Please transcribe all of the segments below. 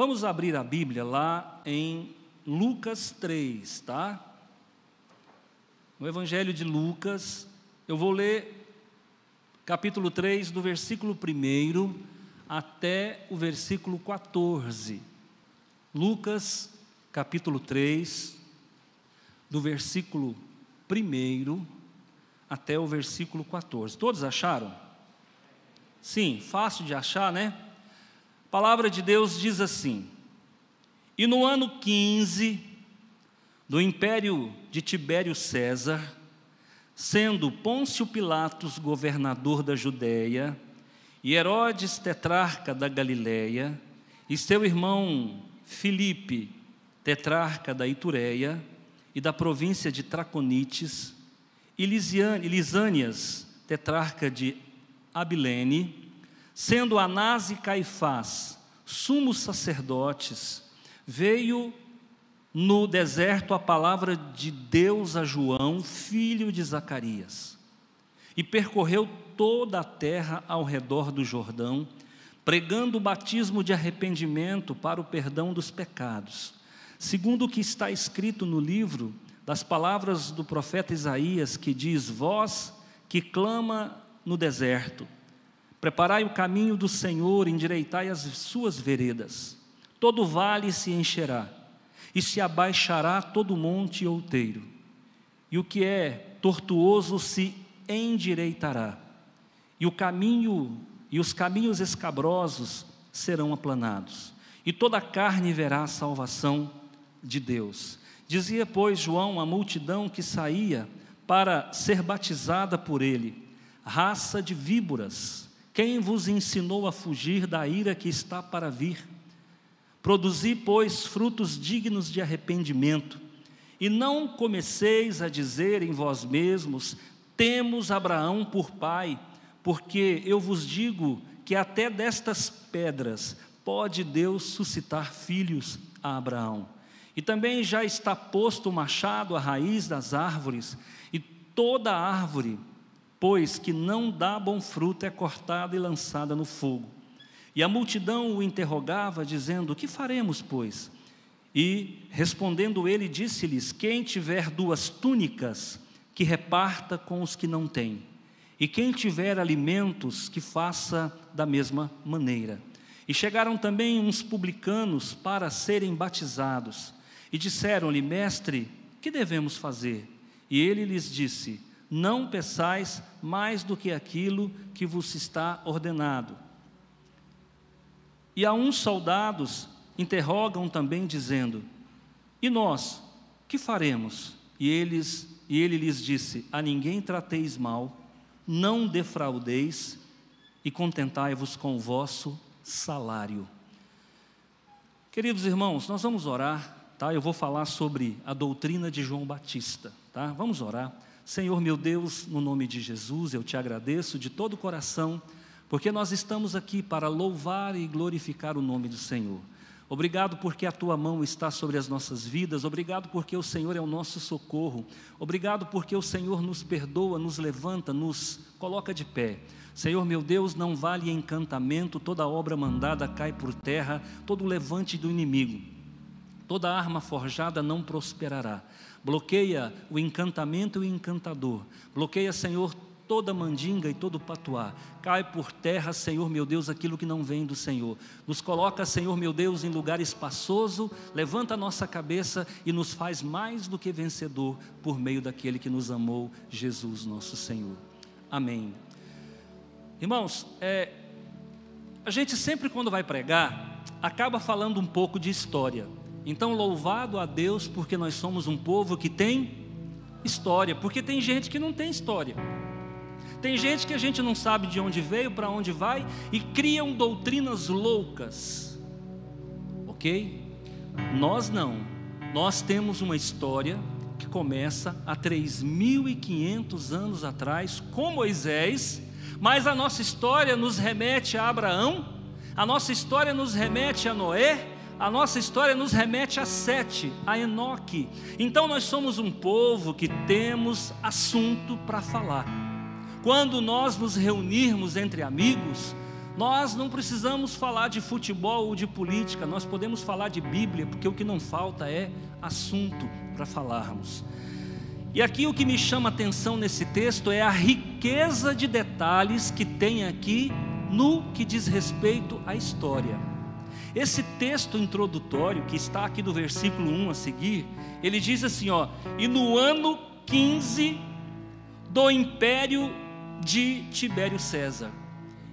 Vamos abrir a Bíblia lá em Lucas 3, tá? No Evangelho de Lucas, eu vou ler capítulo 3, do versículo 1 até o versículo 14. Lucas, capítulo 3, do versículo 1 até o versículo 14. Todos acharam? Sim, fácil de achar, né? A palavra de Deus diz assim: E no ano 15 do império de Tibério César, sendo Pôncio Pilatos governador da Judéia, e Herodes tetrarca da Galiléia, e seu irmão Filipe, tetrarca da Itureia e da província de Traconites, e Lisânias, tetrarca de Abilene, sendo Anás e Caifás, sumos sacerdotes, veio no deserto a palavra de Deus a João, filho de Zacarias, e percorreu toda a terra ao redor do Jordão, pregando o batismo de arrependimento para o perdão dos pecados, segundo o que está escrito no livro das palavras do profeta Isaías, que diz: Vós que clama no deserto, preparai o caminho do Senhor, endireitai as suas veredas, todo vale se encherá e se abaixará todo monte outeiro, e o que é tortuoso se endireitará, e o caminho e os caminhos escabrosos serão aplanados, e toda a carne verá a salvação de Deus. Dizia, pois, João à multidão que saía para ser batizada por ele: raça de víboras, quem vos ensinou a fugir da ira que está para vir? Produzi, pois, frutos dignos de arrependimento, e não comeceis a dizer em vós mesmos: temos Abraão por pai, porque eu vos digo que até destas pedras pode Deus suscitar filhos a Abraão. E também já está posto o machado à raiz das árvores, e toda árvore, pois que não dá bom fruto, é cortada e lançada no fogo. E a multidão o interrogava, dizendo: Que faremos, pois? E respondendo ele, disse-lhes: Quem tiver duas túnicas, que reparta com os que não têm. E quem tiver alimentos, que faça da mesma maneira. E chegaram também uns publicanos para serem batizados. E disseram-lhe: Mestre, que devemos fazer? E ele lhes disse: Não peçais mais do que aquilo que vos está ordenado e a uns soldados interrogam também, dizendo: E nós, que faremos? E, eles, e ele lhes disse: A ninguém trateis mal, não defraudeis e contentai-vos com o vosso salário. Queridos irmãos, nós vamos orar, tá? Eu vou falar sobre a doutrina de João Batista, tá? Vamos orar. Senhor meu Deus, no nome de Jesus, eu te agradeço de todo o coração porque nós estamos aqui para louvar e glorificar o nome do Senhor. Obrigado porque a tua mão está sobre as nossas vidas, obrigado porque o Senhor é o nosso socorro, obrigado porque o Senhor nos perdoa, nos levanta, nos coloca de pé. Senhor meu Deus, não vale encantamento, toda obra mandada cai por terra, todo levante do inimigo, toda arma forjada não prosperará. Bloqueia o encantamento e o encantador, bloqueia, Senhor, toda mandinga e todo patuá. Cai por terra, Senhor meu Deus, aquilo que não vem do Senhor. Nos coloca, Senhor meu Deus, em lugar espaçoso, levanta a nossa cabeça e nos faz mais do que vencedor por meio daquele que nos amou, Jesus nosso Senhor. Amém. Irmãos, é, a gente sempre quando vai pregar, acaba falando um pouco de história. Então, louvado a Deus porque nós somos um povo que tem história, porque tem gente que não tem história. Tem gente que a gente não sabe de onde veio, para onde vai e criam doutrinas loucas. Ok? Nós não. Nós temos uma história que começa há 3.500 anos atrás com Moisés, mas a nossa história nos remete a Abraão, a nossa história nos remete a Noé, a nossa história nos remete a Sete, a Enoque. Então nós somos um povo que temos assunto para falar. Quando nós nos reunirmos entre amigos, Nós não precisamos falar de futebol ou de política, nós podemos falar de Bíblia, porque o que não falta é assunto para falarmos. E aqui o que me chama a atenção nesse texto é a riqueza de detalhes que tem aqui no que diz respeito à história. Esse texto introdutório, que está aqui do versículo 1 a seguir, ele diz assim: ó, e no ano 15 do império de Tibério César.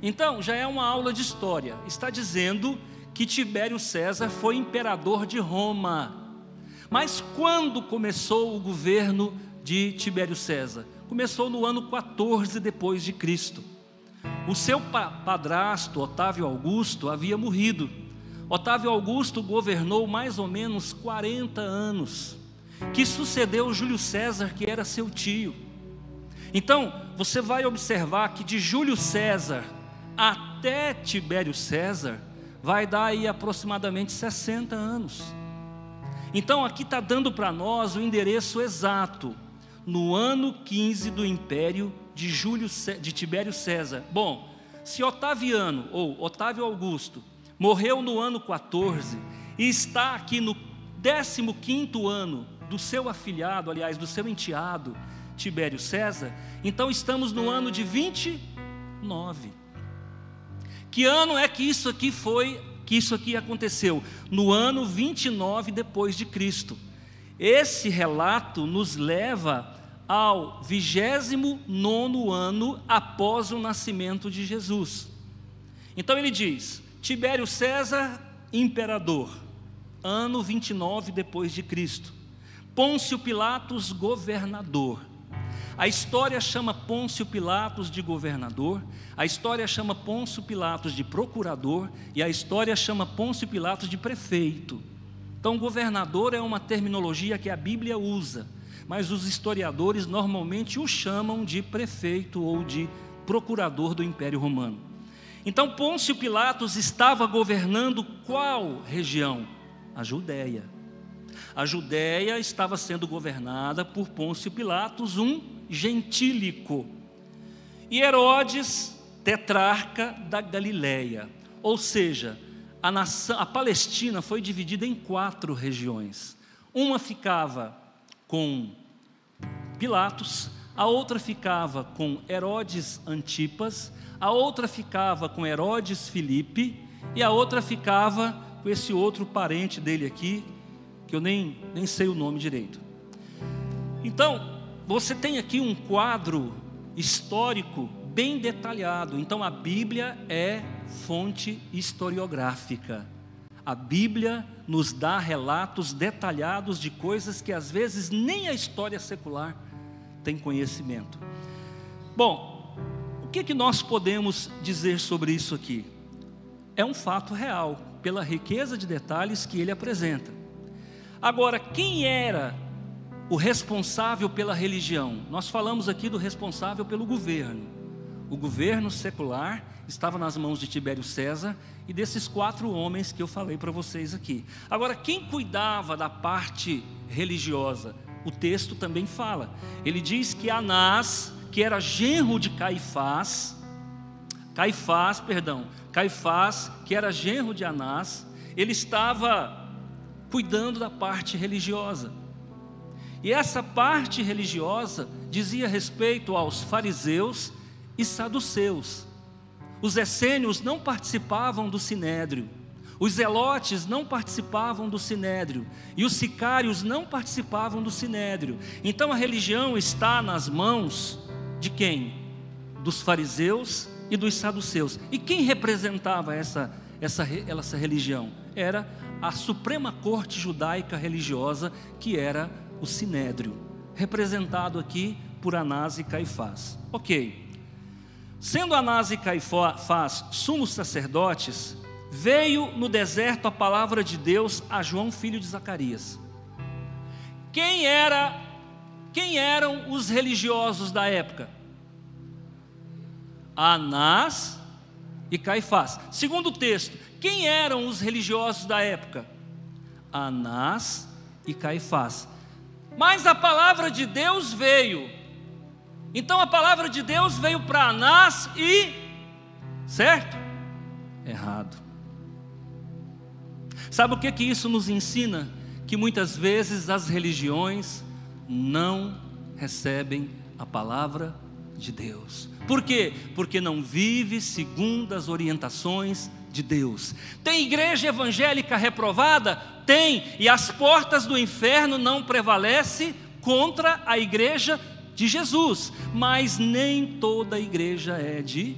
Então, já é uma aula de história. Está dizendo que Tibério César foi imperador de Roma. Mas quando começou o governo de Tibério César? Começou no ano 14 depois de Cristo. O seu padrasto, Otávio Augusto, havia morrido. Otávio Augusto governou mais ou menos 40 anos, que sucedeu Júlio César, que era seu tio. Então, você vai observar que de Júlio César até Tibério César vai dar aí aproximadamente 60 anos. Então, aqui está dando para nós o endereço exato, no ano 15 do império de, Júlio, de Tibério César. Bom, se Otaviano ou Otávio Augusto morreu no ano 14 e está aqui no 15 ano do seu afilhado, aliás, do seu enteado, Tibério César, então estamos no ano de 29. Que ano é que isso aqui foi, que isso aqui aconteceu? No ano 29 depois de Cristo. Esse relato nos leva ao 29 ano após o nascimento de Jesus. Então ele diz: Tibério César, imperador, ano 29 depois de Cristo. Pôncio Pilatos, governador. A história chama Pôncio Pilatos de governador, a história chama Pôncio Pilatos de procurador e a história chama Pôncio Pilatos de prefeito. Então, governador é uma terminologia que a Bíblia usa mas os historiadores normalmente o chamam de prefeito ou de procurador do Império Romano. Então Pôncio Pilatos estava governando qual região? A Judéia. A Judéia estava sendo governada por Pôncio Pilatos, um gentílico. E Herodes, tetrarca da Galileia. Ou seja, a, nação, a Palestina foi dividida em quatro regiões. Uma ficava com Pilatos, a outra ficava com Herodes Antipas, a outra ficava com Herodes Filipe e a outra ficava com esse outro parente dele aqui, que eu nem, nem sei o nome direito. Então, você tem aqui um quadro histórico bem detalhado. Então, a Bíblia é fonte historiográfica. A Bíblia nos dá relatos detalhados de coisas que às vezes nem a história secular tem conhecimento. Bom, o que, que nós podemos dizer sobre isso aqui? É um fato real, pela riqueza de detalhes que ele apresenta. Agora, quem era o responsável pela religião? Nós falamos aqui do responsável pelo governo. O governo secular estava nas mãos de Tibério César e desses quatro homens que eu falei para vocês aqui. Agora, quem cuidava da parte religiosa? O texto também fala. Ele diz que Anás, que era genro de Caifás, Caifás, perdão, Caifás, que era genro de Anás, ele estava cuidando da parte religiosa. E essa parte religiosa dizia respeito aos fariseus e saduceus. Os essênios não participavam do sinédrio, os zelotes não participavam do sinédrio e os sicários não participavam do sinédrio. Então a religião está nas mãos de quem? Dos fariseus e dos saduceus. E quem representava essa, essa, essa religião? Era a Suprema Corte Judaica Religiosa, que era o sinédrio, representado aqui por Anás e Caifás. Ok. Sendo Anás e Caifás sumos sacerdotes, veio no deserto a palavra de Deus a João, filho de Zacarias. Quem era quem eram os religiosos da época? Anás e Caifás. Segundo o texto, quem eram os religiosos da época? Anás e Caifás. Mas a palavra de Deus veio então a palavra de Deus veio para Anás e, certo? errado. Sabe o que que isso nos ensina? Que muitas vezes as religiões não recebem a palavra de Deus. Por quê? Porque não vive segundo as orientações de Deus. Tem igreja evangélica reprovada? Tem, e as portas do inferno não prevalecem contra a igreja de Jesus, mas nem toda igreja é de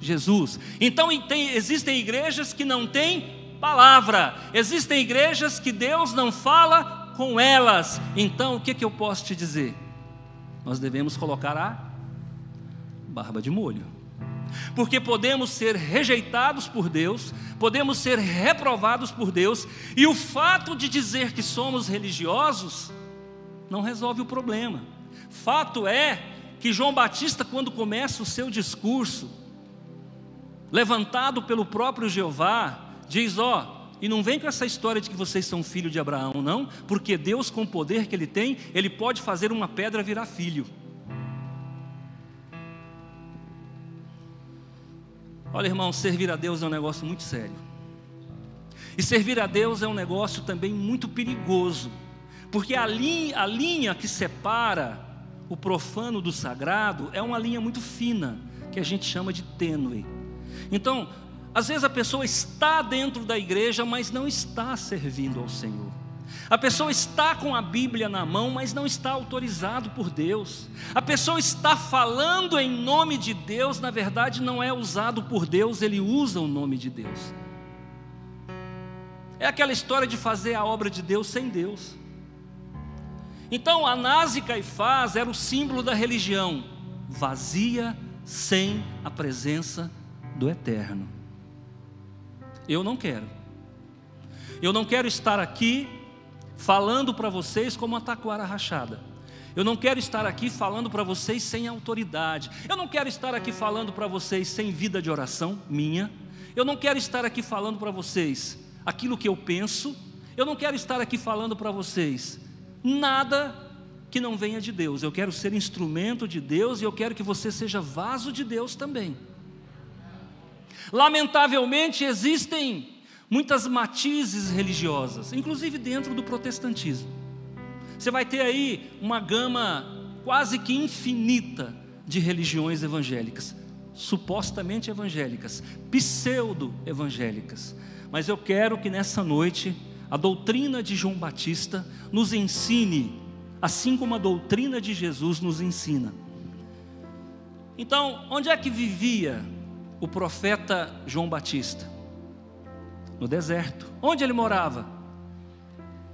Jesus. Então tem, existem igrejas que não têm palavra, existem igrejas que Deus não fala com elas. Então o que, que eu posso te dizer? Nós devemos colocar a barba de molho. Porque podemos ser rejeitados por Deus, podemos ser reprovados por Deus, e o fato de dizer que somos religiosos não resolve o problema. Fato é que João Batista, quando começa o seu discurso, levantado pelo próprio Jeová, diz: Ó, e não vem com essa história de que vocês são filho de Abraão, não, porque Deus, com o poder que Ele tem, Ele pode fazer uma pedra virar filho. Olha, irmão, servir a Deus é um negócio muito sério. E servir a Deus é um negócio também muito perigoso, porque a linha, a linha que separa o profano do sagrado é uma linha muito fina, que a gente chama de tênue. Então, às vezes a pessoa está dentro da igreja, mas não está servindo ao Senhor. A pessoa está com a Bíblia na mão, mas não está autorizado por Deus. A pessoa está falando em nome de Deus, na verdade não é usado por Deus, ele usa o nome de Deus. É aquela história de fazer a obra de Deus sem Deus. Então, Anás e Caifás era o símbolo da religião vazia, sem a presença do Eterno. Eu não quero. Eu não quero estar aqui falando para vocês como uma taquara rachada. Eu não quero estar aqui falando para vocês sem autoridade. Eu não quero estar aqui falando para vocês sem vida de oração minha. Eu não quero estar aqui falando para vocês aquilo que eu penso. Eu não quero estar aqui falando para vocês nada que não venha de Deus. Eu quero ser instrumento de Deus e eu quero que você seja vaso de Deus também. Lamentavelmente existem muitas matizes religiosas, inclusive dentro do protestantismo. Você vai ter aí uma gama quase que infinita de religiões evangélicas, supostamente evangélicas, pseudo-evangélicas. Mas eu quero que nessa noite a doutrina de João Batista nos ensine, assim como a doutrina de Jesus nos ensina. Então, onde é que vivia o profeta João Batista? No deserto. Onde ele morava?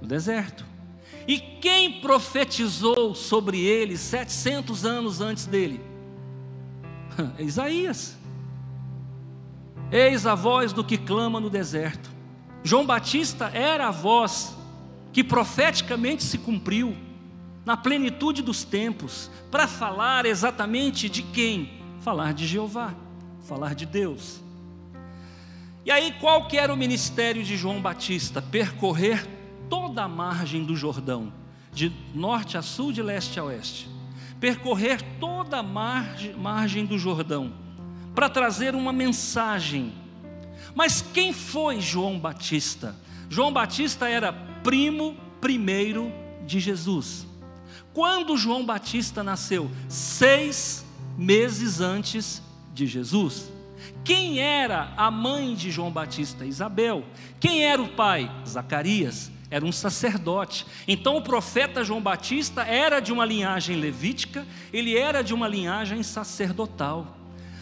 No deserto. E quem profetizou sobre ele 700 anos antes dele? Isaías. Eis a voz do que clama no deserto. João Batista era a voz que profeticamente se cumpriu na plenitude dos tempos, para falar exatamente de quem? Falar de Jeová falar de Deus. E aí, qual que era o ministério de João Batista? Percorrer toda a margem do Jordão, de norte a sul, de leste a oeste. Percorrer toda a margem, margem do Jordão, para trazer uma mensagem. Mas quem foi João Batista? João Batista era primo primeiro de Jesus. Quando João Batista nasceu? Seis meses antes de Jesus. Quem era a mãe de João Batista? Isabel. Quem era o pai? Zacarias. Era um sacerdote. Então o profeta João Batista era de uma linhagem levítica, ele era de uma linhagem sacerdotal.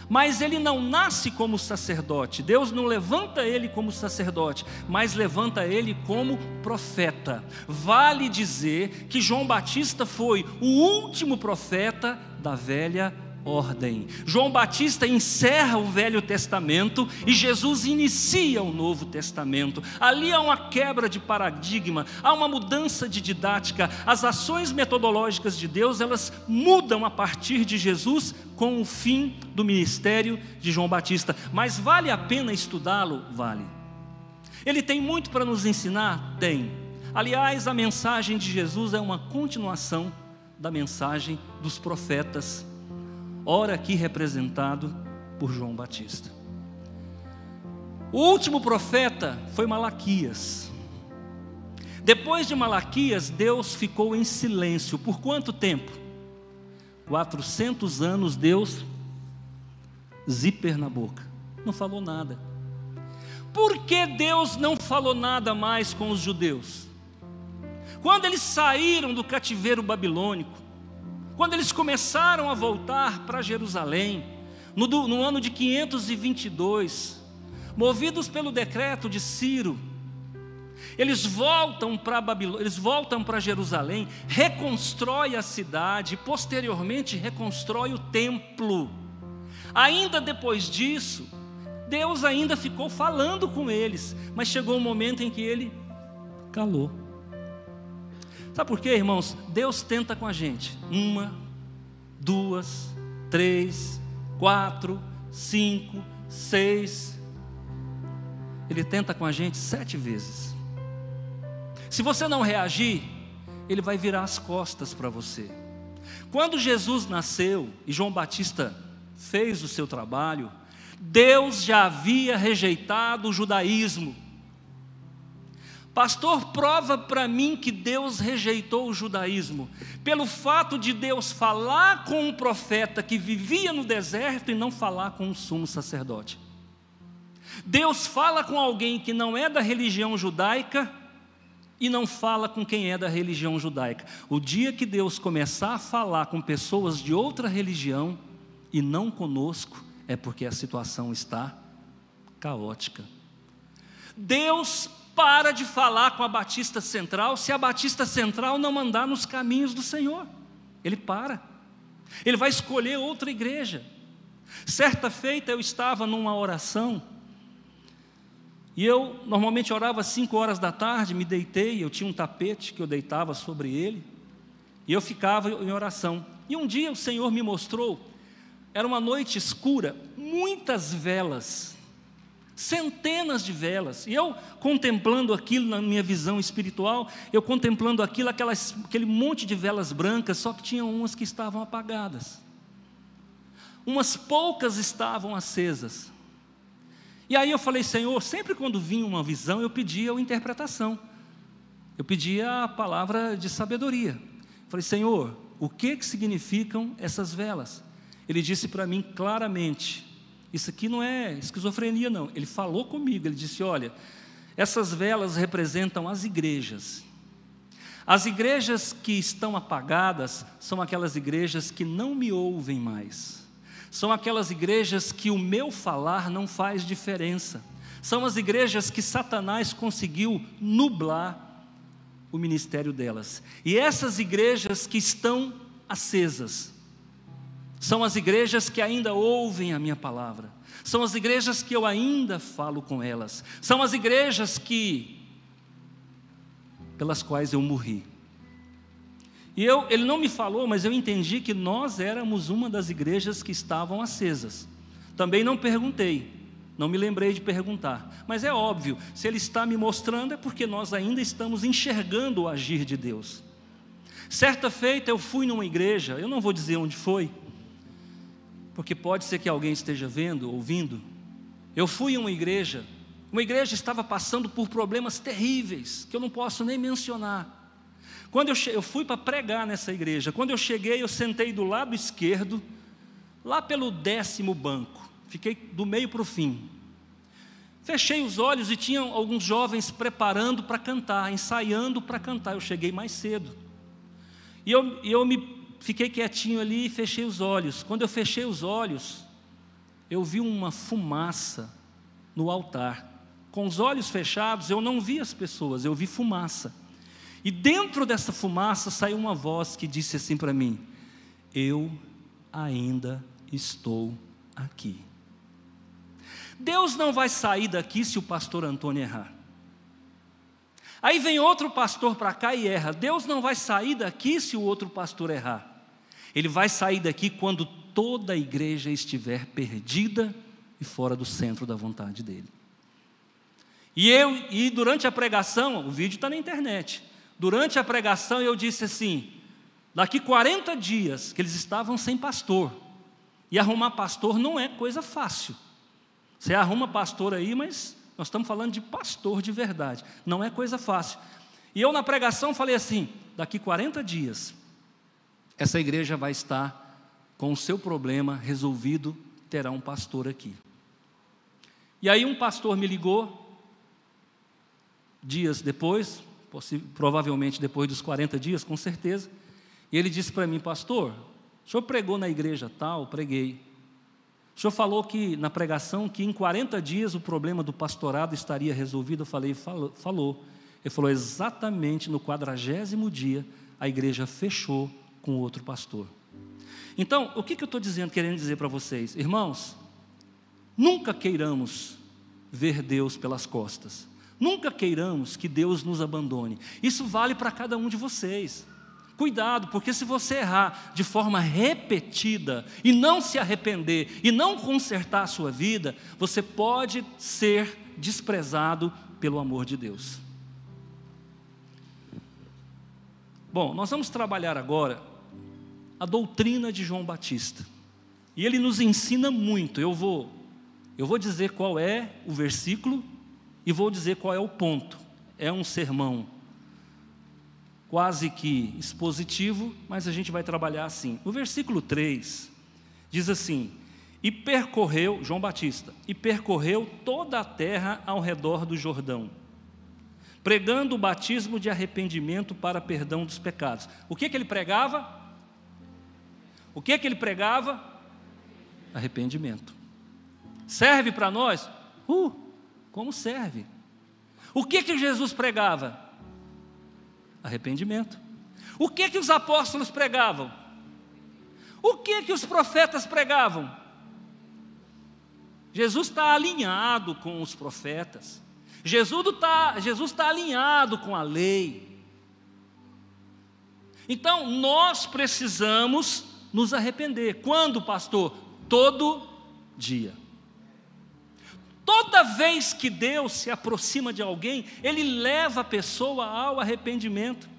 Mas ele não nasce como sacerdote, Deus não levanta ele como sacerdote, mas levanta ele como profeta. Vale dizer que João Batista foi o último profeta da velha ordem. João Batista encerra o Velho Testamento e Jesus inicia o Novo Testamento. Ali há uma quebra de paradigma, há uma mudança de didática. As ações metodológicas de Deus, elas mudam a partir de Jesus com o fim do ministério de João Batista. Mas vale a pena estudá-lo? Vale. Ele tem muito para nos ensinar? Tem. Aliás, a mensagem de Jesus é uma continuação da mensagem dos profetas ora aqui representado por João Batista. O último profeta foi Malaquias. Depois de Malaquias, Deus ficou em silêncio. Por quanto tempo? 400 anos Deus zíper na boca. Não falou nada. Por que Deus não falou nada mais com os judeus? Quando eles saíram do cativeiro babilônico, quando eles começaram a voltar para Jerusalém, no, no, ano de 522, movidos pelo decreto de Ciro, eles voltam para Babilônia, eles voltam para Jerusalém, reconstrói a cidade, posteriormente reconstrói o templo. Ainda depois disso, Deus ainda ficou falando com eles, mas chegou um momento em que ele calou. Sabe por quê, irmãos? Deus tenta com a gente. Uma, duas, três, quatro, cinco, seis. Ele tenta com a gente sete vezes. Se você não reagir, ele vai virar as costas para você. Quando Jesus nasceu e João Batista fez o seu trabalho, Deus já havia rejeitado o judaísmo. Pastor, prova para mim que Deus rejeitou o judaísmo, pelo fato de Deus falar com um profeta que vivia no deserto e não falar com um sumo sacerdote. Deus fala com alguém que não é da religião judaica e não fala com quem é da religião judaica. O dia que Deus começar a falar com pessoas de outra religião e não conosco, é porque a situação está caótica. Deus para de falar com a Batista Central se a Batista Central não andar nos caminhos do Senhor. Ele para. Ele vai escolher outra igreja. Certa feita eu estava numa oração e eu normalmente orava às 5 horas da tarde, me deitei, eu tinha um tapete que eu deitava sobre ele, e eu ficava em oração. E um dia o Senhor me mostrou, era uma noite escura, muitas velas centenas de velas. E eu contemplando aquilo na minha visão espiritual, eu contemplando aquilo, aquelas, aquele monte de velas brancas, só que tinham umas que estavam apagadas. Umas poucas estavam acesas. E aí eu falei, Senhor, sempre quando vinha uma visão, eu pedia a interpretação. Eu pedia a palavra de sabedoria. Falei, Senhor, o que, que significam essas velas? Ele disse para mim claramente: isso aqui não é esquizofrenia, não. Ele falou comigo, ele disse: Olha, essas velas representam as igrejas. As igrejas que estão apagadas são aquelas igrejas que não me ouvem mais. São aquelas igrejas que o meu falar não faz diferença. São as igrejas que Satanás conseguiu nublar o ministério delas. E essas igrejas que estão acesas, são as igrejas que ainda ouvem a minha palavra. São as igrejas que eu ainda falo com elas. São as igrejas que pelas quais eu morri. E eu, ele não me falou, mas eu entendi que nós éramos uma das igrejas que estavam acesas. Também não perguntei, não me lembrei de perguntar. Mas é óbvio, se ele está me mostrando é porque nós ainda estamos enxergando o agir de Deus. Certa feita eu fui numa igreja, eu não vou dizer onde foi, porque pode ser que alguém esteja vendo, ouvindo. Eu fui em uma igreja, uma igreja estava passando por problemas terríveis, que eu não posso nem mencionar. Quando eu, eu fui para pregar nessa igreja, quando eu cheguei, eu sentei do lado esquerdo, lá pelo décimo banco, fiquei do meio para o fim. Fechei os olhos e tinham alguns jovens preparando para cantar, ensaiando para cantar. Eu cheguei mais cedo. E eu, eu me fiquei quietinho ali e fechei os olhos. Quando eu fechei os olhos, eu vi uma fumaça no altar. Com os olhos fechados, eu não vi as pessoas, eu vi fumaça. E dentro dessa fumaça saiu uma voz que disse assim para mim: Eu ainda estou aqui. Deus não vai sair daqui se o pastor Antônio errar. Aí vem outro pastor para cá e erra. Deus não vai sair daqui se o outro pastor errar. Ele vai sair daqui quando toda a igreja estiver perdida e fora do centro da vontade dele. E eu, e durante a pregação, o vídeo está na internet. Durante a pregação eu disse assim: daqui 40 dias que eles estavam sem pastor. E arrumar pastor não é coisa fácil. Você arruma pastor aí, mas Nós estamos falando de pastor de verdade. Não é coisa fácil. E eu na pregação falei assim: daqui 40 dias, essa igreja vai estar com o seu problema resolvido, terá um pastor aqui. E aí um pastor me ligou, dias depois, provavelmente depois dos 40 dias, com certeza, e ele disse para mim, pastor, o senhor pregou na igreja tal? Preguei. O senhor falou que na pregação que em 40 dias o problema do pastorado estaria resolvido. Eu falei, falou. falou. Ele falou exatamente no quadragésimo dia a igreja fechou com outro pastor. Então, o que, que eu estou dizendo, querendo dizer para vocês? Irmãos, nunca queiramos ver Deus pelas costas. Nunca queiramos que Deus nos abandone. Isso vale para cada um de vocês. Cuidado, porque se você errar de forma repetida e não se arrepender e não consertar a sua vida, você pode ser desprezado pelo amor de Deus. Bom, nós vamos trabalhar agora a doutrina de João Batista. E ele nos ensina muito. Eu vou eu vou dizer qual é o versículo e vou dizer qual é o ponto. É um sermão quase que expositivo, mas a gente vai trabalhar assim. No versículo 3, diz assim: E percorreu, João Batista, e percorreu toda a terra ao redor do Jordão, pregando o batismo de arrependimento para perdão dos pecados. O que, que ele pregava? O que, que ele pregava? Arrependimento. Serve para nós? Uh, como serve? O que, que Jesus pregava? Arrependimento. O que que os apóstolos pregavam? O que que os profetas pregavam? Jesus está alinhado com os profetas. Jesus está Jesus tá alinhado com a lei. Então nós precisamos nos arrepender. Quando, pastor? Todo dia. Toda vez que Deus se aproxima de alguém, Ele leva a pessoa ao arrependimento.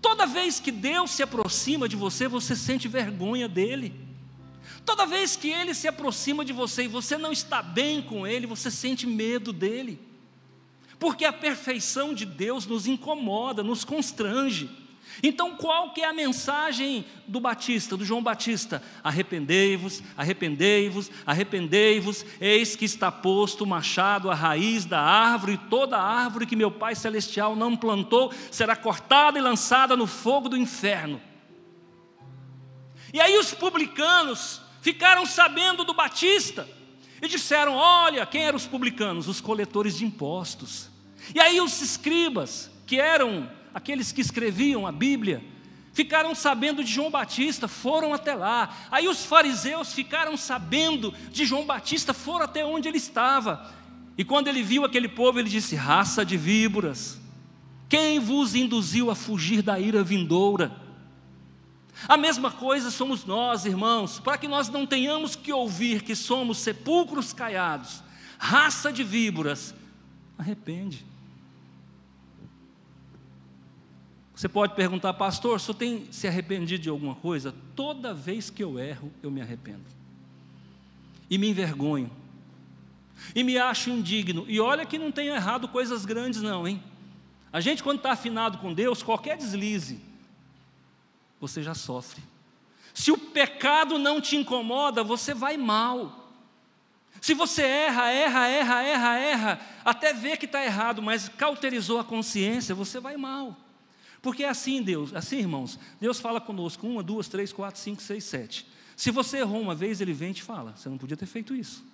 Toda vez que Deus se aproxima de você, você sente vergonha dele. Toda vez que ele se aproxima de você e você não está bem com ele, você sente medo dele. Porque a perfeição de Deus nos incomoda, nos constrange. Então, qual que é a mensagem do Batista, do João Batista? Arrependei-vos, arrependei-vos, arrependei-vos, eis que está posto o machado à raiz da árvore, e toda árvore que meu Pai celestial não plantou será cortada e lançada no fogo do inferno. E aí os publicanos ficaram sabendo do Batista e disseram: Olha, quem eram os publicanos? Os coletores de impostos. E aí os escribas, que eram aqueles que escreviam a Bíblia, ficaram sabendo de João Batista, foram até lá. Aí os fariseus ficaram sabendo de João Batista, foram até onde ele estava. E quando ele viu aquele povo, ele disse: Raça de víboras, quem vos induziu a fugir da ira vindoura? A mesma coisa somos nós, irmãos, para que nós não tenhamos que ouvir que somos sepulcros caiados, raça de víboras, arrepende. Você pode perguntar, pastor, o tem se arrependido de alguma coisa? Toda vez que eu erro, eu me arrependo. E me envergonho. E me acho indigno. E olha que não tenho errado coisas grandes, não, hein? A gente, quando está afinado com Deus, qualquer deslize, você já sofre. Se o pecado não te incomoda, você vai mal. Se você erra, erra, erra, erra, erra, até ver que está errado, mas cauterizou a consciência, você vai mal. Porque é assim, Deus, assim, irmãos, Deus fala conosco uma, duas, três, quatro, cinco, seis, sete. Se você errou uma vez, Ele vem e te fala, você não podia ter feito isso.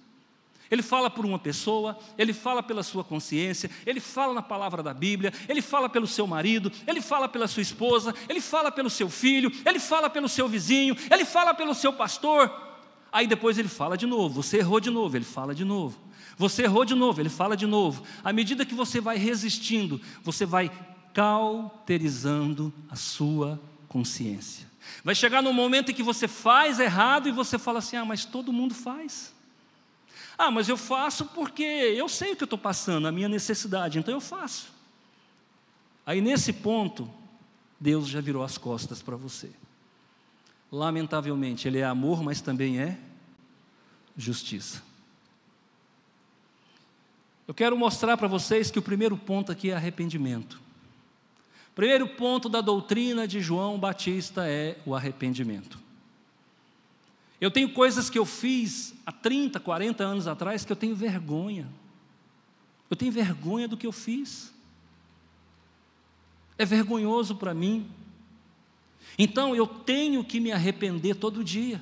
Ele fala por uma pessoa, ele fala pela sua consciência, ele fala na palavra da Bíblia, ele fala pelo seu marido, ele fala pela sua esposa, ele fala pelo seu filho, ele fala pelo seu vizinho, ele fala pelo seu pastor. Aí depois ele fala de novo, você errou de novo, ele fala de novo. Você errou de novo, ele fala de novo. À medida que você vai resistindo, você vai cauterizando a sua consciência. Vai chegar no momento em que você faz errado e você fala assim: ah, mas todo mundo faz. Ah, mas eu faço porque eu sei o que eu estou passando, a minha necessidade, então eu faço. Aí nesse ponto, Deus já virou as costas para você. Lamentavelmente, Ele é amor, mas também é justiça. Eu quero mostrar para vocês que o primeiro ponto aqui é arrependimento. Primeiro ponto da doutrina de João Batista é o arrependimento. Eu tenho coisas que eu fiz há 30, 40 anos atrás que eu tenho vergonha. Eu tenho vergonha do que eu fiz. É vergonhoso para mim. Então eu tenho que me arrepender todo dia.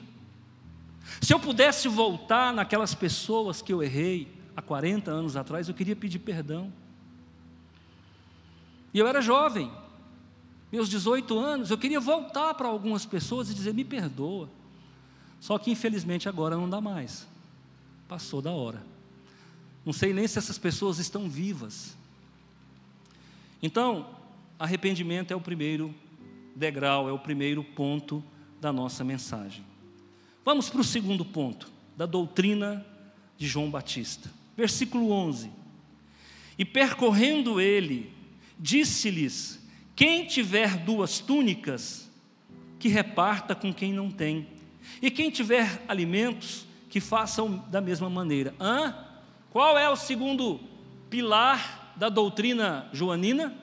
Se eu pudesse voltar naquelas pessoas que eu errei há 40 anos atrás, eu queria pedir perdão. E eu era jovem, meus 18 anos, eu queria voltar para algumas pessoas e dizer: me perdoa. Só que infelizmente agora não dá mais. Passou da hora. Não sei nem se essas pessoas estão vivas. Então, arrependimento é o primeiro degrau, é o primeiro ponto da nossa mensagem. Vamos para o segundo ponto, da doutrina de João Batista. Versículo 11. E percorrendo ele, disse-lhes: Quem tiver duas túnicas, que reparta com quem não tem e quem tiver alimentos, que façam da mesma maneira. Hã? Qual é o segundo pilar da doutrina joanina?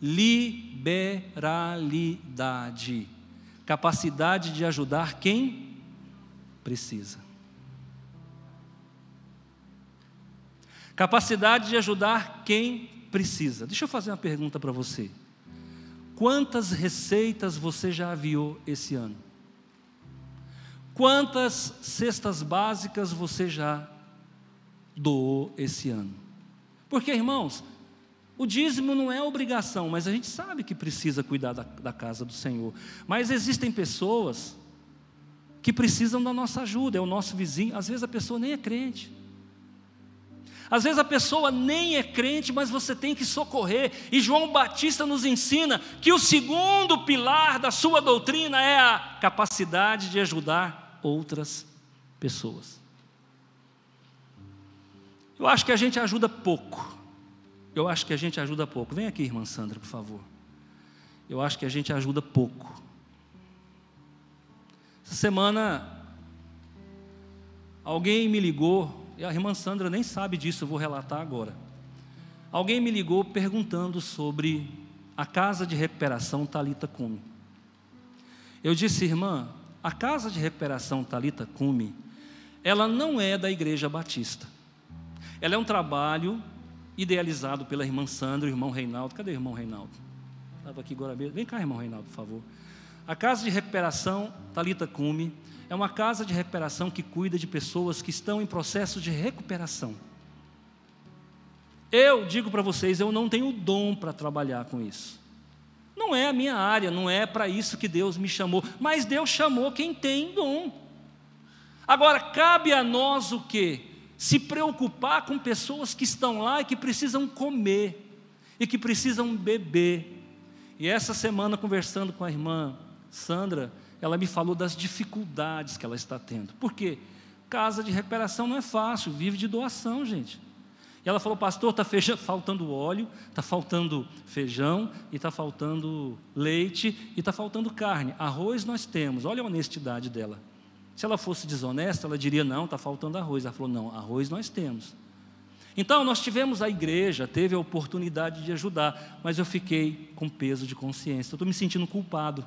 Liberalidade. Capacidade de ajudar quem precisa. Capacidade de ajudar quem precisa. Deixa eu fazer uma pergunta para você. Quantas receitas você já aviou esse ano? Quantas cestas básicas você já doou esse ano? Porque, irmãos, o dízimo não é obrigação, mas a gente sabe que precisa cuidar da, da casa do Senhor. Mas existem pessoas que precisam da nossa ajuda, é o nosso vizinho. Às vezes a pessoa nem é crente. Às vezes a pessoa nem é crente, mas você tem que socorrer. E João Batista nos ensina que o segundo pilar da sua doutrina é a capacidade de ajudar outras pessoas. Eu acho que a gente ajuda pouco. Eu acho que a gente ajuda pouco. Vem aqui, irmã Sandra, por favor. Eu acho que a gente ajuda pouco. Essa semana, alguém me ligou, e a irmã Sandra nem sabe disso, eu vou relatar agora. Alguém me ligou perguntando sobre a casa de recuperação Talita Cume. Eu disse, irmã, a casa de recuperação Talita Cume, ela não é da Igreja Batista. Ela é um trabalho idealizado pela irmã Sandra o irmão Reinaldo. Cadê o irmão Reinaldo? Estava aqui agora mesmo. Vem cá, irmão Reinaldo, por favor. A casa de recuperação Talita Cume é uma casa de recuperação que cuida de pessoas que estão em processo de recuperação. Eu digo para vocês, eu não tenho dom para trabalhar com isso. Não é a minha área, não é para isso que Deus me chamou, mas Deus chamou quem tem dom. Agora, cabe a nós o quê? Se preocupar com pessoas que estão lá e que precisam comer, e que precisam beber. E essa semana, conversando com a irmã Sandra, ela me falou das dificuldades que ela está tendo. Por quê? Casa de recuperação não é fácil, vive de doação, gente. E ela falou, pastor, está faltando óleo, está faltando feijão, e está faltando leite, e está faltando carne. Arroz nós temos, olha a honestidade dela. Se ela fosse desonesta, ela diria, não, está faltando arroz. Ela falou, não, arroz nós temos. Então, nós tivemos a igreja, teve a oportunidade de ajudar, mas eu fiquei com peso de consciência. Eu estou me sentindo culpado.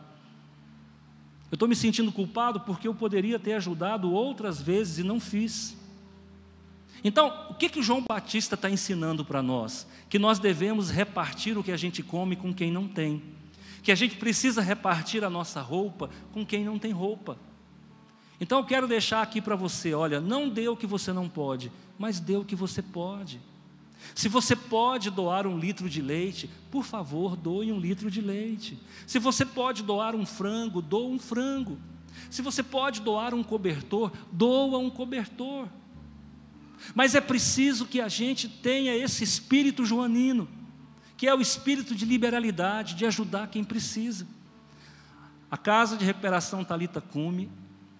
Eu estou me sentindo culpado porque eu poderia ter ajudado outras vezes e não fiz. Então, o que que João Batista está ensinando para nós? Que nós devemos repartir o que a gente come com quem não tem. Que a gente precisa repartir a nossa roupa com quem não tem roupa. Então eu quero deixar aqui para você: olha, não dê o que você não pode, mas dê o que você pode. Se você pode doar um litro de leite, por favor, doe um litro de leite. Se você pode doar um frango, doa um frango. Se você pode doar um cobertor, doa um cobertor. Mas é preciso que a gente tenha esse espírito joanino, que é o espírito de liberalidade, de ajudar quem precisa. A Casa de Recuperação Talita Cume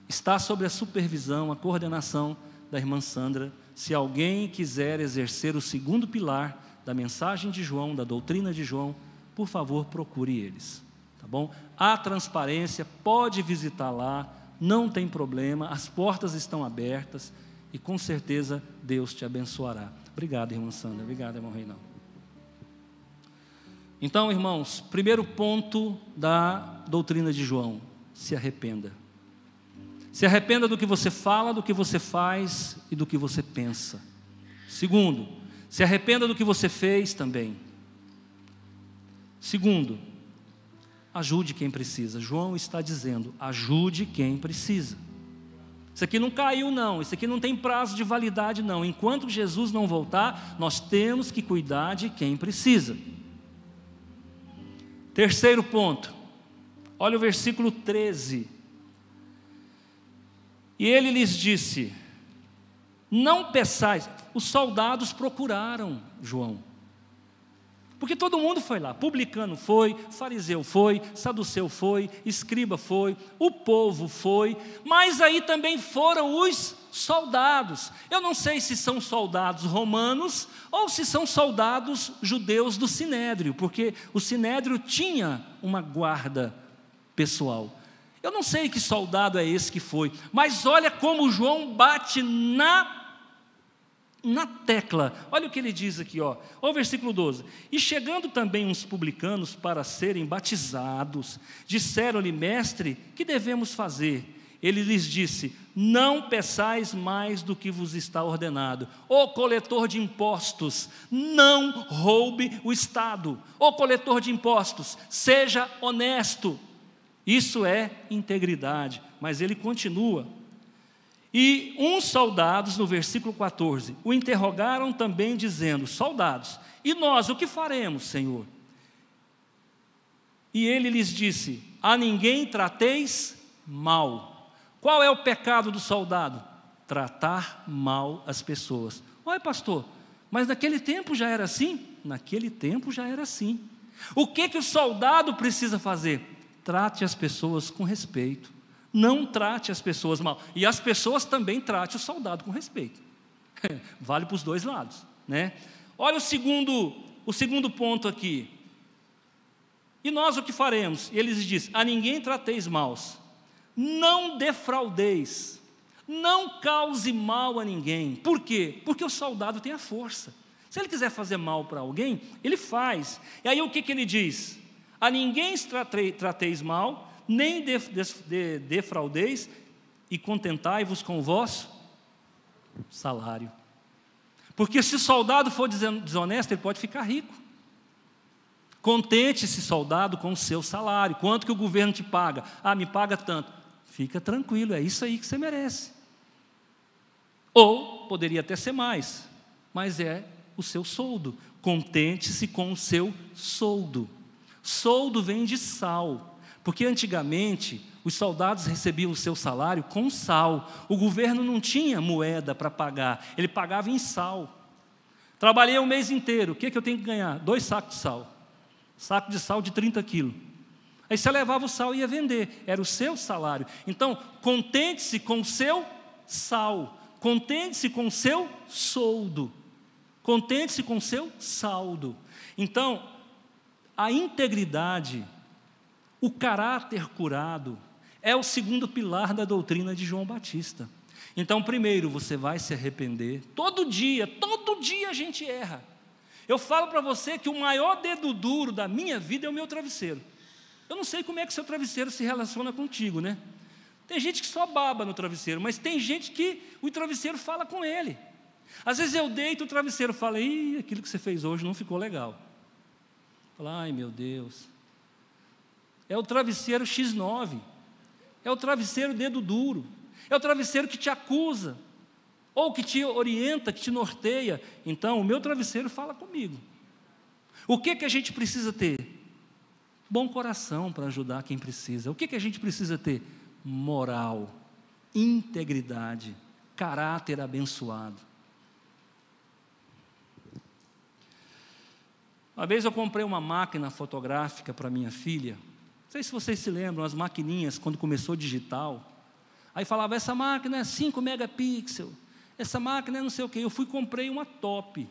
está sob a supervisão, a coordenação da irmã Sandra. Se alguém quiser exercer o segundo pilar da mensagem de João, da doutrina de João, por favor, procure eles. Tá bom? Há transparência, pode visitar lá, não tem problema, as portas estão abertas e com certeza Deus te abençoará. Obrigado, irmã Sandra. Obrigado, irmão Reinaldo. Então, irmãos, primeiro ponto da doutrina de João: se arrependa. Se arrependa do que você fala, do que você faz e do que você pensa. Segundo, se arrependa do que você fez também. Segundo, ajude quem precisa. João está dizendo: ajude quem precisa. Isso aqui não caiu, não. Isso aqui não tem prazo de validade, não. Enquanto Jesus não voltar, nós temos que cuidar de quem precisa. Terceiro ponto, olha o versículo 13. E ele lhes disse: Não peçais. Os soldados procuraram João. Porque todo mundo foi lá, publicano foi, fariseu foi, saduceu foi, escriba foi, o povo foi, mas aí também foram os soldados. Eu não sei se são soldados romanos ou se são soldados judeus do sinédrio, porque o sinédrio tinha uma guarda pessoal. Eu não sei que soldado é esse que foi, mas olha como João bate na na tecla. Olha o que ele diz aqui, ó. Olha o versículo 12. E chegando também uns publicanos para serem batizados, disseram-lhe, mestre, que devemos fazer? Ele lhes disse: Não peçais mais do que vos está ordenado. O coletor de impostos, não roube o Estado. O coletor de impostos, seja honesto. Isso é integridade. Mas ele continua: e uns soldados, no versículo 14, o interrogaram também, dizendo: Soldados, e nós o que faremos, Senhor? E ele lhes disse: A ninguém trateis mal. Qual é o pecado do soldado? Tratar mal as pessoas. Olha, pastor, mas naquele tempo já era assim? Naquele tempo já era assim. O que, que o soldado precisa fazer? Trate as pessoas com respeito. Não trate as pessoas mal. E as pessoas também trate o soldado com respeito. vale para os dois lados, né? Olha o segundo, o segundo ponto aqui. E nós o que faremos? E eles diz: a ninguém trateis maus, não defraudeis, não cause mal a ninguém. Por quê? Porque o soldado tem a força. Se ele quiser fazer mal para alguém, ele faz. E aí o que, que ele diz? A ninguém trateis mal, nem defraudeis e contentai-vos com o vosso salário. Porque se o soldado for desonesto, ele pode ficar rico. Contente esse soldado com o seu salário. Quanto que o governo te paga? Ah, me paga tanto. Fica tranquilo, é isso aí que você merece. Ou poderia até ser mais, mas é o seu soldo. Contente-se com o seu soldo. Soldo vem de sal. Porque antigamente os soldados recebiam o seu salário com sal. O governo não tinha moeda para pagar, ele pagava em sal. Trabalhei o mês inteiro, o que, é que eu tenho que ganhar? Dois sacos de sal. Saco de sal de 30 quilos. Aí você levava o sal e ia vender, era o seu salário. Então, contente-se com o seu sal, contente-se com o seu soldo, contente-se com o seu saldo. Então, a integridade o caráter curado é o segundo pilar da doutrina de João Batista. Então, primeiro, você vai se arrepender. Todo dia, todo dia a gente erra. Eu falo para você que o maior dedo duro da minha vida é o meu travesseiro. Eu não sei como é que seu travesseiro se relaciona contigo, né? Tem gente que só baba no travesseiro, mas tem gente que o travesseiro fala com ele. Às vezes eu deito, o travesseiro fala, Ih, aquilo que você fez hoje não ficou legal. Fala, ai meu Deus, é o travesseiro X9, é o travesseiro dedo duro, é o travesseiro que te acusa, ou que te orienta, que te norteia. Então, o meu travesseiro fala comigo. O que, que a gente precisa ter? Bom coração para ajudar quem precisa. O que, que a gente precisa ter? Moral, integridade, caráter abençoado. Uma vez eu comprei uma máquina fotográfica para minha filha, não sei se vocês se lembram, as maquininhas, quando começou digital. Aí falava, essa máquina é 5 megapixels, essa máquina é não sei o quê. Eu fui comprei uma top.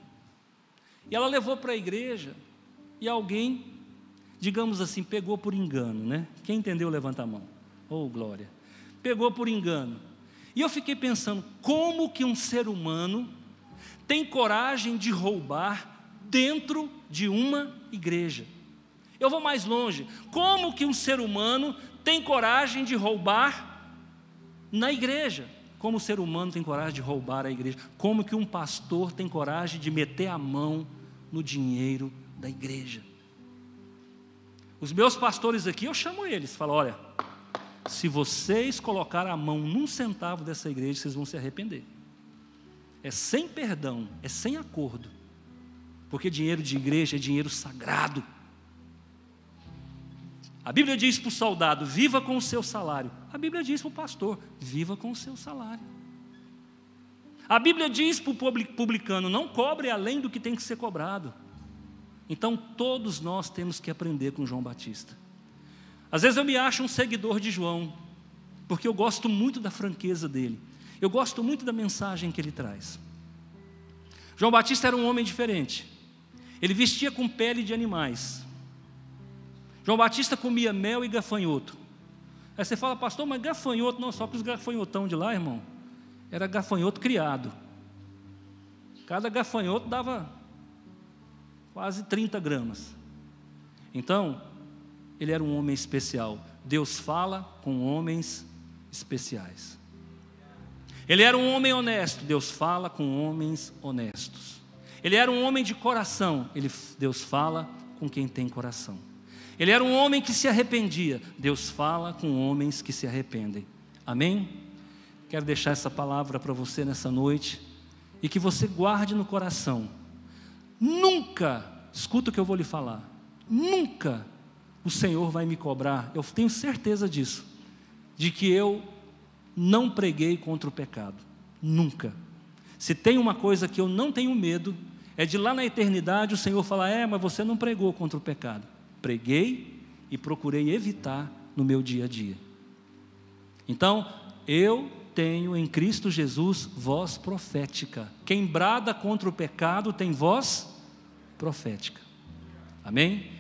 E ela levou para a igreja, e alguém, digamos assim, pegou por engano, né? Quem entendeu, levanta a mão. Oh, glória. Pegou por engano. E eu fiquei pensando, como que um ser humano tem coragem de roubar dentro de uma igreja? Eu vou mais longe. Como que um ser humano tem coragem de roubar na igreja? Como o ser humano tem coragem de roubar a igreja? Como que um pastor tem coragem de meter a mão no dinheiro da igreja? Os meus pastores aqui, eu chamo eles, falo, olha, se vocês colocarem a mão num centavo dessa igreja, vocês vão se arrepender. É sem perdão, é sem acordo. Porque dinheiro de igreja é dinheiro sagrado. A Bíblia diz para o soldado: viva com o seu salário. A Bíblia diz para o pastor: viva com o seu salário. A Bíblia diz para o publicano: não cobre além do que tem que ser cobrado. Então todos nós temos que aprender com João Batista. Às vezes eu me acho um seguidor de João, porque eu gosto muito da franqueza dele, eu gosto muito da mensagem que ele traz. João Batista era um homem diferente, ele vestia com pele de animais. João Batista comia mel e gafanhoto. Aí você fala, pastor, mas gafanhoto, não, só que os gafanhotão de lá, irmão, era gafanhoto criado. Cada gafanhoto dava quase 30 gramas. Então, ele era um homem especial. Deus fala com homens especiais. Ele era um homem honesto. Deus fala com homens honestos. Ele era um homem de coração. Ele, Deus fala com quem tem coração. Ele era um homem que se arrependia. Deus fala com homens que se arrependem. Amém? Quero deixar essa palavra para você nessa noite e que você guarde no coração Nunca, escuta o que eu vou lhe falar, nunca o Senhor vai me cobrar, eu tenho certeza disso, de que eu não preguei contra o pecado. Nunca. Se tem uma coisa que eu não tenho medo, é de lá na eternidade o Senhor falar: é, mas você não pregou contra o pecado. Preguei e procurei evitar no meu dia a dia. Então, eu tenho em Cristo Jesus voz profética. Quem brada contra o pecado tem voz profética. Amém?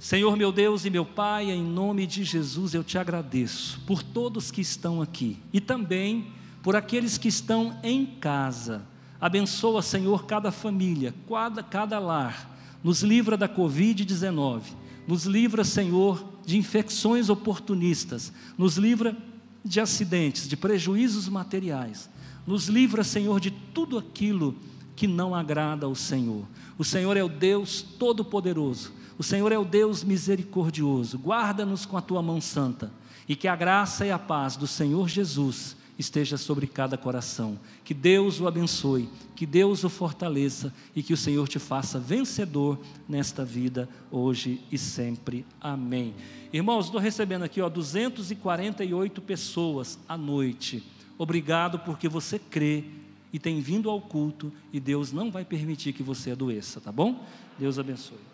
Senhor meu Deus e meu Pai, em nome de Jesus eu te agradeço por todos que estão aqui e também por aqueles que estão em casa. Abençoa, Senhor, cada família, cada, cada lar. Nos livra da Covid-19. Nos livra, Senhor, de infecções oportunistas. Nos livra de acidentes, de prejuízos materiais. Nos livra, Senhor, de tudo aquilo que não agrada ao Senhor. O Senhor é o Deus todo-poderoso. O Senhor é o Deus misericordioso. Guarda-nos com a tua mão santa e que a graça e a paz do Senhor Jesus esteja sobre cada coração. Que Deus o abençoe, que Deus o fortaleça e que o Senhor te faça vencedor nesta vida, hoje e sempre. Amém. Irmãos, estou recebendo aqui ó, 248 pessoas à noite. Obrigado porque você crê e tem vindo ao culto e Deus não vai permitir que você adoeça, tá bom? Deus abençoe.